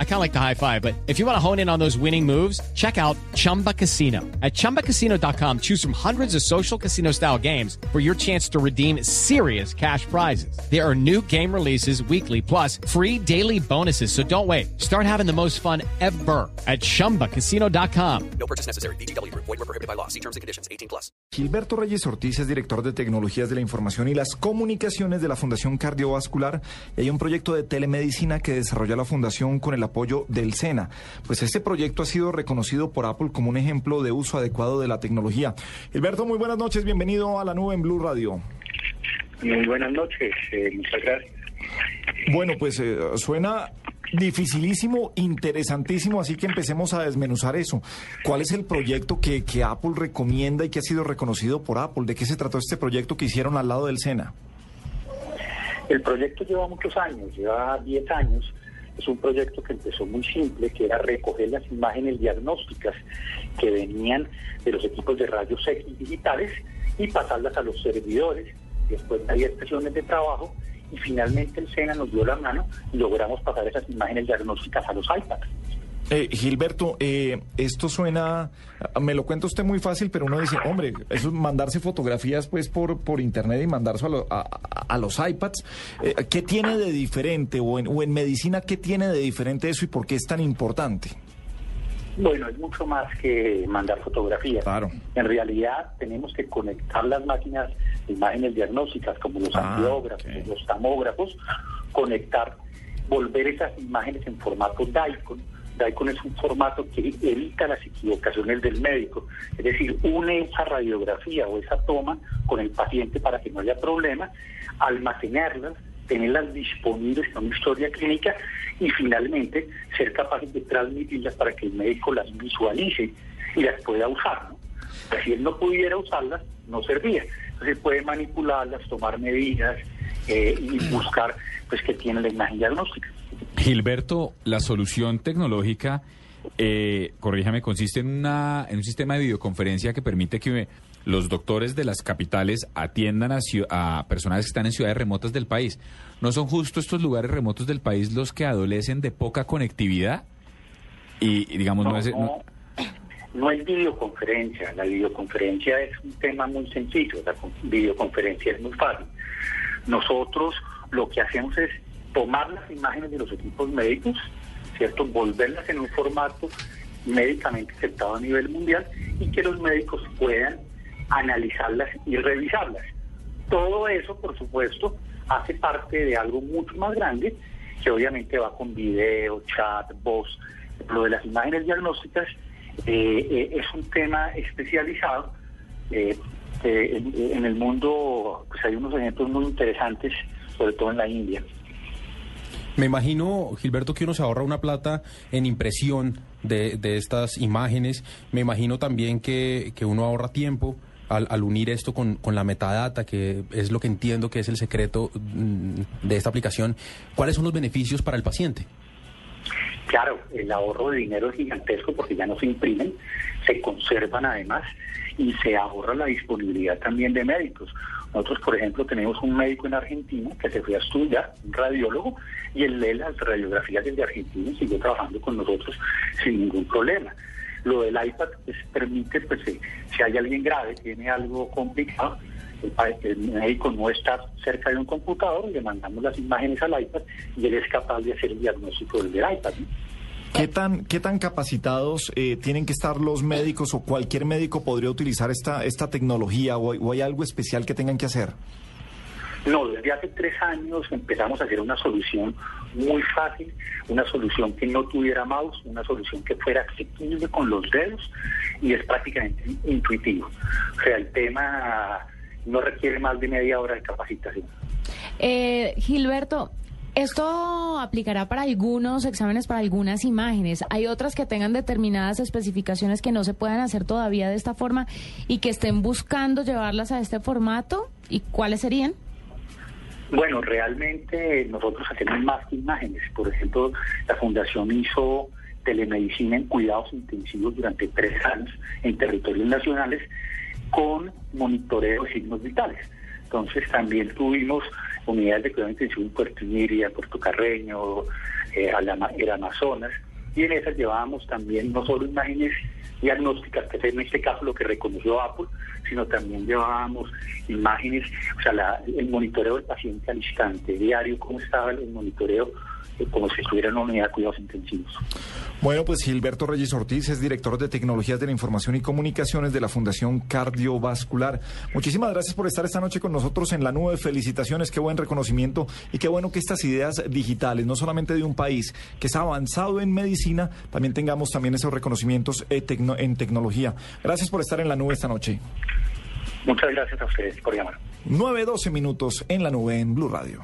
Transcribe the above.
I kind of like the high five, but if you want to hone in on those winning moves, check out Chumba Casino. At ChumbaCasino.com, choose from hundreds of social casino style games for your chance to redeem serious cash prizes. There are new game releases weekly, plus free daily bonuses. So don't wait. Start having the most fun ever at ChumbaCasino.com. No purchase necessary. BGW. Void were prohibited by law. See terms and conditions. 18 plus. Gilberto Reyes Ortiz es director de Tecnologías de la Información y las Comunicaciones de la Fundación Cardiovascular. Y hay un proyecto de telemedicina que desarrolla la Fundación con el apoyo del SENA. Pues este proyecto ha sido reconocido por Apple como un ejemplo de uso adecuado de la tecnología. Gilberto, muy buenas noches. Bienvenido a la nube en Blue Radio. Muy buenas noches. Eh, muchas gracias. Bueno, pues eh, suena dificilísimo, interesantísimo, así que empecemos a desmenuzar eso. ¿Cuál es el proyecto que, que, Apple recomienda y que ha sido reconocido por Apple? ¿De qué se trató este proyecto que hicieron al lado del SENA? El proyecto lleva muchos años, lleva 10 años. Es un proyecto que empezó muy simple, que era recoger las imágenes diagnósticas que venían de los equipos de rayos X digitales y pasarlas a los servidores. Después de 10 sesiones de trabajo y finalmente el SENA nos dio la mano y logramos pasar esas imágenes diagnósticas a los iPads. Eh, Gilberto, eh, esto suena, me lo cuenta usted muy fácil, pero uno dice, hombre, eso es mandarse fotografías pues por, por internet y mandarse a, a, los iPads. Eh, ¿Qué tiene de diferente o en, o en medicina qué tiene de diferente eso y por qué es tan importante? Bueno, es mucho más que mandar fotografías. Claro. En realidad tenemos que conectar las máquinas de imágenes diagnósticas como los Ah, angiógrafos, los tomógrafos, conectar, volver esas imágenes en formato DICON. DICON es un formato que evita las equivocaciones del médico, es decir, une esa radiografía o esa toma con el paciente para que no haya problema, almacenarlas, tenerlas disponibles con una historia clínica y finalmente ser capaces de transmitirlas para que el médico las visualice y las pueda usar. ¿no? Si él no pudiera usarlas, no servía. Entonces puede manipularlas, tomar medidas eh, y buscar pues que tiene la imagen diagnóstica. Gilberto, la solución tecnológica, eh, corríjame, consiste en, una, en un sistema de videoconferencia que permite que los doctores de las capitales atiendan a, a personas que están en ciudades remotas del país. ¿No son justo estos lugares remotos del país los que adolecen de poca conectividad? Y, y digamos, no, es... no- no es videoconferencia, la videoconferencia es un tema muy sencillo, la con- videoconferencia es muy fácil. Nosotros lo que hacemos es tomar las imágenes de los equipos médicos, ¿cierto? Volverlas en un formato médicamente aceptado a nivel mundial y que los médicos puedan analizarlas y revisarlas. Todo eso, por supuesto, hace parte de algo mucho más grande, que obviamente va con video, chat, voz. Lo de las imágenes diagnósticas eh, eh, es un tema especializado. eh, en, en el mundo pues hay unos ejemplos muy interesantes, sobre todo en la India. Me imagino, Gilberto, que uno se ahorra una plata en impresión de, de estas imágenes. Me imagino también que, que uno ahorra tiempo al, al unir esto con, con la metadata, que es lo que entiendo que es el secreto mm, de esta aplicación. ¿Cuáles son los beneficios para el paciente? Claro, el ahorro de dinero es gigantesco porque ya no se imprimen, se conservan además y se ahorra la disponibilidad también de médicos. Nosotros, por ejemplo, tenemos un médico en Argentina que se fue a estudiar, un radiólogo, y él lee las radiografías desde Argentina y siguió trabajando con nosotros sin ningún problema. Lo del iPad pues, permite, pues, eh, si hay alguien grave, tiene algo complicado, el, médico no está cerca de un computador, le mandamos las imágenes al iPad y él es capaz de hacer el diagnóstico desde el iPad. ¿Qué tan, qué tan capacitados eh, tienen que estar los médicos o cualquier médico podría utilizar esta, esta tecnología o, hay- o hay algo especial que tengan que hacer? No, desde hace tres años empezamos a hacer una solución muy fácil, una solución que no tuviera mouse, una solución que fuera asequible con los dedos y es prácticamente intuitivo. O sea, el tema no requiere más de media hora de capacitación. Eh, Gilberto, esto aplicará para algunos exámenes, para algunas imágenes. Hay otras que tengan determinadas especificaciones que no se puedan hacer todavía de esta forma y que estén buscando llevarlas a este formato. ¿Y cuáles serían? Bueno, realmente nosotros hacemos más que imágenes. Por ejemplo, la Fundación hizo telemedicina en cuidados intensivos durante tres años en territorios nacionales con monitoreo de signos vitales. Entonces también tuvimos unidades de cuidado intensivo en Puerto Iniria, Puerto Carreño, eh, el Amazonas, y en esas llevábamos también no solo imágenes diagnósticas, que es en este caso lo que reconoció Apple, sino también llevábamos imágenes, o sea, el monitoreo del paciente al instante, diario, cómo estaba el monitoreo como si estuviera en una unidad de cuidados intensivos. Bueno, pues Gilberto Reyes Ortiz es director de Tecnologías de la Información y Comunicaciones de la Fundación Cardiovascular. Muchísimas gracias por estar esta noche con nosotros en la nube. Felicitaciones, qué buen reconocimiento y qué bueno que estas ideas digitales, no solamente de un país que está avanzado en medicina, también tengamos también esos reconocimientos en tecnología. Gracias por estar en la nube esta noche. Muchas gracias a ustedes por llamar. 9-12 minutos en la nube en Blue Radio.